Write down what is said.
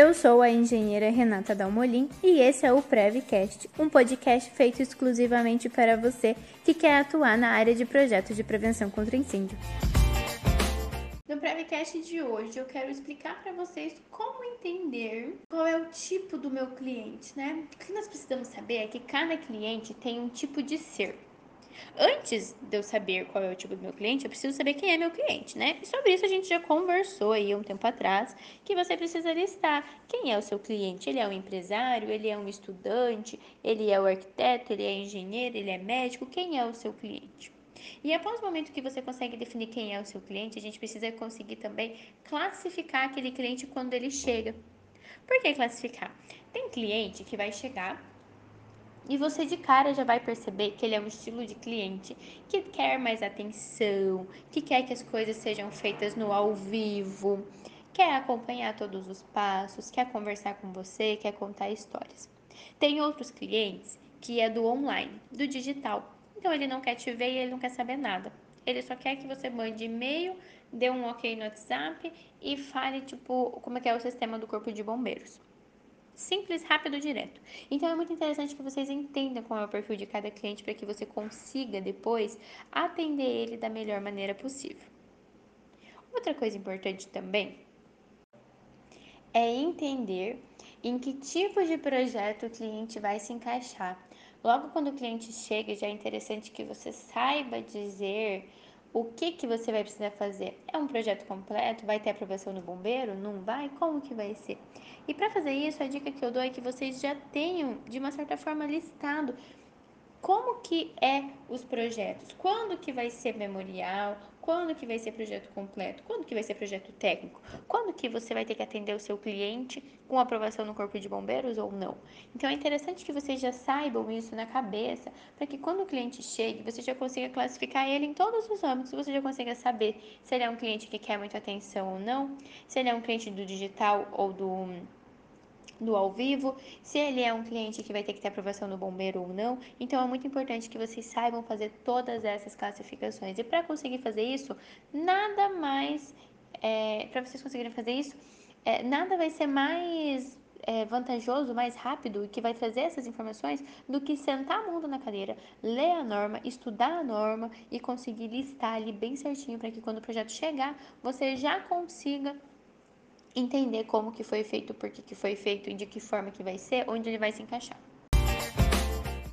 Eu sou a engenheira Renata Dalmolin e esse é o Prevcast, um podcast feito exclusivamente para você que quer atuar na área de projetos de prevenção contra incêndio. No Prevcast de hoje eu quero explicar para vocês como entender qual é o tipo do meu cliente, né? O que nós precisamos saber é que cada cliente tem um tipo de ser. Antes de eu saber qual é o tipo do meu cliente, eu preciso saber quem é meu cliente, né? E sobre isso a gente já conversou aí um tempo atrás, que você precisa listar quem é o seu cliente. Ele é um empresário, ele é um estudante, ele é o arquiteto, ele é engenheiro, ele é médico, quem é o seu cliente? E após o momento que você consegue definir quem é o seu cliente, a gente precisa conseguir também classificar aquele cliente quando ele chega. Por que classificar? Tem cliente que vai chegar e você de cara já vai perceber que ele é um estilo de cliente que quer mais atenção, que quer que as coisas sejam feitas no ao vivo, quer acompanhar todos os passos, quer conversar com você, quer contar histórias. Tem outros clientes que é do online, do digital. Então ele não quer te ver e ele não quer saber nada. Ele só quer que você mande e-mail, dê um ok no WhatsApp e fale tipo como é que é o sistema do corpo de bombeiros. Simples, rápido direto. Então é muito interessante que vocês entendam qual é o perfil de cada cliente para que você consiga depois atender ele da melhor maneira possível. Outra coisa importante também é entender em que tipo de projeto o cliente vai se encaixar. Logo quando o cliente chega, já é interessante que você saiba dizer o que, que você vai precisar fazer? É um projeto completo? Vai ter aprovação do bombeiro? Não vai? Como que vai ser? E para fazer isso, a dica que eu dou é que vocês já tenham, de uma certa forma, listado como que é os projetos, quando que vai ser memorial, quando que vai ser projeto completo, quando que vai ser projeto técnico, quando que você vai ter que atender o seu cliente com aprovação no corpo de bombeiros ou não. Então é interessante que vocês já saibam isso na cabeça, para que quando o cliente chegue, você já consiga classificar ele em todos os âmbitos, você já consiga saber se ele é um cliente que quer muita atenção ou não, se ele é um cliente do digital ou do do ao vivo, se ele é um cliente que vai ter que ter aprovação do bombeiro ou não. Então é muito importante que vocês saibam fazer todas essas classificações. E para conseguir fazer isso, nada mais, é, para vocês conseguirem fazer isso, é, nada vai ser mais é, vantajoso, mais rápido e que vai trazer essas informações do que sentar a mundo na cadeira, ler a norma, estudar a norma e conseguir listar ali bem certinho para que quando o projeto chegar, você já consiga entender como que foi feito, por que, que foi feito e de que forma que vai ser, onde ele vai se encaixar.